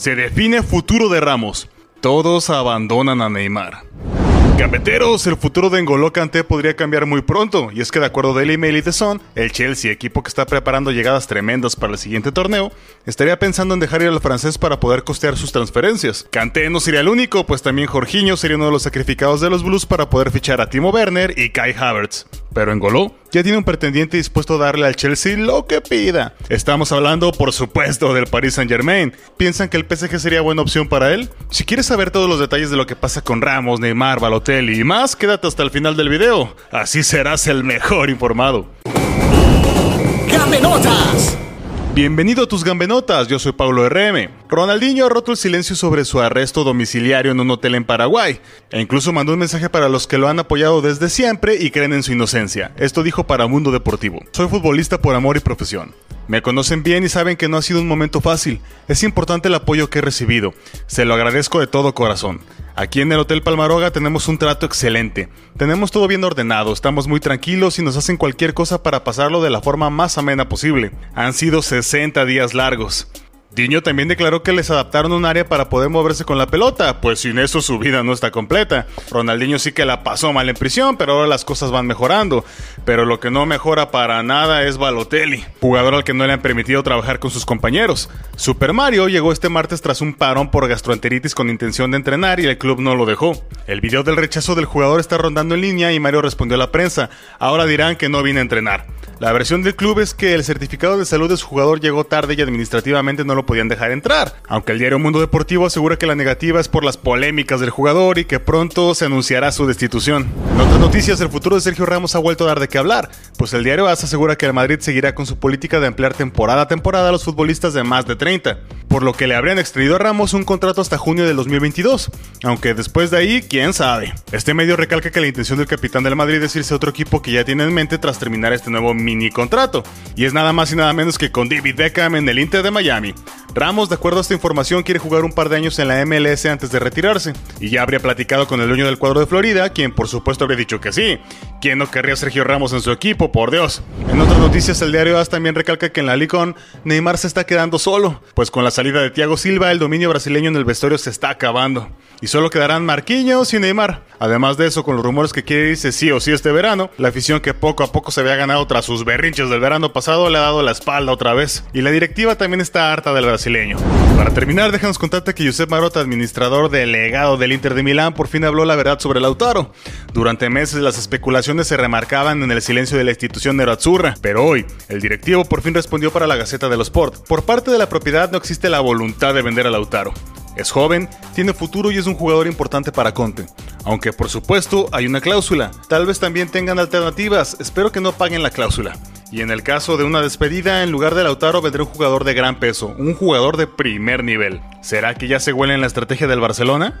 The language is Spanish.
Se define futuro de Ramos. Todos abandonan a Neymar. Gambeteros, el futuro de N'Golo Kanté podría cambiar muy pronto, y es que de acuerdo del email y The Sun, el Chelsea, equipo que está preparando llegadas tremendas para el siguiente torneo, estaría pensando en dejar ir al francés para poder costear sus transferencias. Kanté no sería el único, pues también Jorginho sería uno de los sacrificados de los Blues para poder fichar a Timo Werner y Kai Havertz. Pero N'Golo ya tiene un pretendiente dispuesto a darle al Chelsea lo que pida. Estamos hablando, por supuesto, del Paris Saint Germain. ¿Piensan que el PSG sería buena opción para él? Si quieres saber todos los detalles de lo que pasa con Ramos, Neymar, Balotelli y más, quédate hasta el final del video. Así serás el mejor informado. ¡Gambenotas! Bienvenido a tus gambenotas, yo soy Paulo RM. Ronaldinho ha roto el silencio sobre su arresto domiciliario en un hotel en Paraguay, e incluso mandó un mensaje para los que lo han apoyado desde siempre y creen en su inocencia. Esto dijo para Mundo Deportivo. Soy futbolista por amor y profesión. Me conocen bien y saben que no ha sido un momento fácil. Es importante el apoyo que he recibido. Se lo agradezco de todo corazón. Aquí en el Hotel Palmaroga tenemos un trato excelente. Tenemos todo bien ordenado, estamos muy tranquilos y nos hacen cualquier cosa para pasarlo de la forma más amena posible. Han sido 60 días largos. Diño también declaró que les adaptaron un área para poder moverse con la pelota, pues sin eso su vida no está completa. Ronaldinho sí que la pasó mal en prisión, pero ahora las cosas van mejorando. Pero lo que no mejora para nada es Balotelli, jugador al que no le han permitido trabajar con sus compañeros. Super Mario llegó este martes tras un parón por gastroenteritis con intención de entrenar y el club no lo dejó. El video del rechazo del jugador está rondando en línea y Mario respondió a la prensa. Ahora dirán que no viene a entrenar. La versión del club es que el certificado de salud de su jugador llegó tarde y administrativamente no lo podían dejar entrar. Aunque el diario Mundo Deportivo asegura que la negativa es por las polémicas del jugador y que pronto se anunciará su destitución. En otras noticias, el futuro de Sergio Ramos ha vuelto a dar de qué hablar, pues el diario AS asegura que el Madrid seguirá con su política de emplear temporada a temporada a los futbolistas de más de 30, por lo que le habrían extraído a Ramos un contrato hasta junio del 2022, aunque después de ahí, quién sabe. Este medio recalca que la intención del capitán del Madrid es irse a otro equipo que ya tiene en mente tras terminar este nuevo mini contrato, y es nada más y nada menos que con David Beckham en el Inter de Miami. Ramos, de acuerdo a esta información, quiere jugar un par de años en la MLS antes de retirarse, y ya habría platicado con el dueño del cuadro de Florida, quien por supuesto habría dicho que sí. ¿Quién no querría a Sergio Ramos en su equipo, por Dios? En otras noticias, el diario AS también recalca que en la Licon Neymar se está quedando solo, pues con la salida de Thiago Silva, el dominio brasileño en el vestuario se está acabando, y solo quedarán Marquinhos y Neymar. Además de eso, con los rumores que quiere irse sí o sí este verano, la afición que poco a poco se había ganado tras sus berrinches del verano pasado le ha dado la espalda otra vez, y la directiva también está harta del brasileño. Para terminar, déjanos contarte que Josep Marotta, administrador delegado del Inter de Milán, por fin habló la verdad sobre Lautaro. Durante meses las especulaciones se remarcaban en el silencio de la institución nerazzurra, pero hoy el directivo por fin respondió para la Gaceta de los Sport. Por parte de la propiedad no existe la voluntad de vender a Lautaro. Es joven, tiene futuro y es un jugador importante para Conte. Aunque por supuesto hay una cláusula. Tal vez también tengan alternativas, espero que no paguen la cláusula. Y en el caso de una despedida, en lugar de Lautaro vendrá un jugador de gran peso, un jugador de primer nivel. ¿Será que ya se huele en la estrategia del Barcelona?